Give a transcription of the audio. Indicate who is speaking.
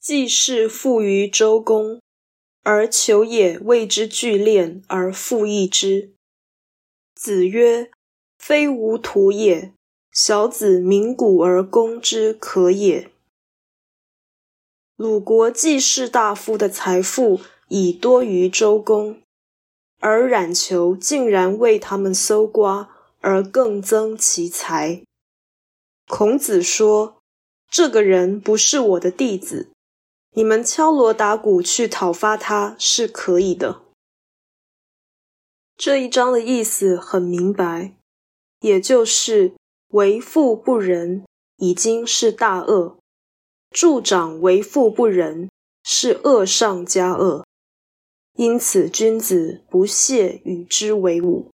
Speaker 1: 季氏富于周公，而求也为之聚练而复议之。子曰：“非吾徒也，小子鸣鼓而攻之可也。”鲁国季氏大夫的财富已多于周公，而冉求竟然为他们搜刮，而更增其财。孔子说：“这个人不是我的弟子。”你们敲锣打鼓去讨伐他是可以的。这一章的意思很明白，也就是为富不仁已经是大恶，助长为富不仁是恶上加恶，因此君子不屑与之为伍。